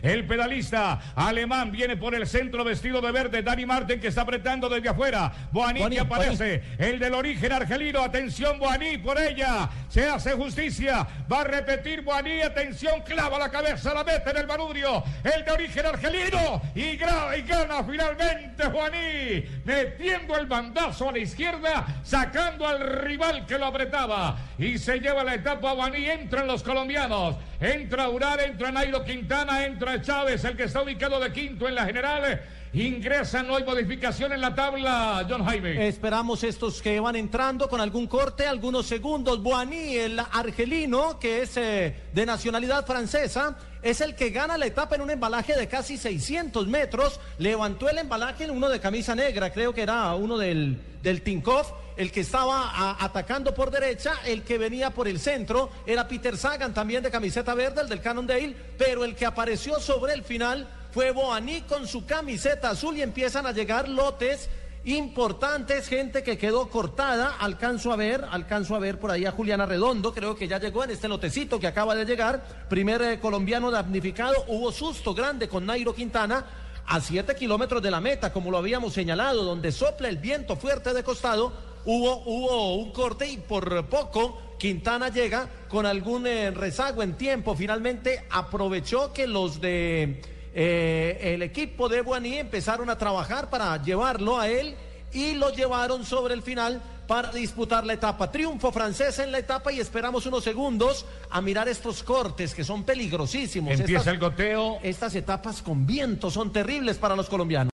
El pedalista alemán viene por el centro vestido de verde. Dani Martin que está apretando desde afuera. Boaní que aparece. El del origen argelino. Atención, Boaní por ella. Se hace justicia. Va a repetir Boaní. Atención, clava la cabeza, la mete en el manubrio. El de origen argelino. Y, y gana finalmente Boaní. Metiendo el bandazo a la izquierda. Sacando al rival que lo apretaba. Y se lleva la etapa Boaní. Entran los colombianos. Entra Urar, entra Nairo Quintana, entra Chávez, el que está ubicado de quinto en la general. Ingresa, no hay modificación en la tabla, John Jaime. Esperamos estos que van entrando con algún corte, algunos segundos. Boaní, el argelino, que es eh, de nacionalidad francesa, es el que gana la etapa en un embalaje de casi 600 metros. Levantó el embalaje en uno de camisa negra, creo que era uno del, del Tinkoff. El que estaba atacando por derecha, el que venía por el centro, era Peter Sagan, también de camiseta verde, el del Cannondale, pero el que apareció sobre el final fue Boaní con su camiseta azul y empiezan a llegar lotes importantes, gente que quedó cortada, alcanzo a ver, alcanzo a ver por ahí a Juliana Redondo, creo que ya llegó en este lotecito que acaba de llegar, primer eh, colombiano damnificado, hubo susto grande con Nairo Quintana, a siete kilómetros de la meta, como lo habíamos señalado, donde sopla el viento fuerte de costado, hubo, hubo un corte y por poco Quintana llega con algún eh, rezago en tiempo, finalmente aprovechó que los de eh, el equipo de Buaní empezaron a trabajar para llevarlo a él y lo llevaron sobre el final para disputar la etapa. Triunfo francés en la etapa y esperamos unos segundos a mirar estos cortes que son peligrosísimos. Empieza el goteo. Estas etapas con viento son terribles para los colombianos.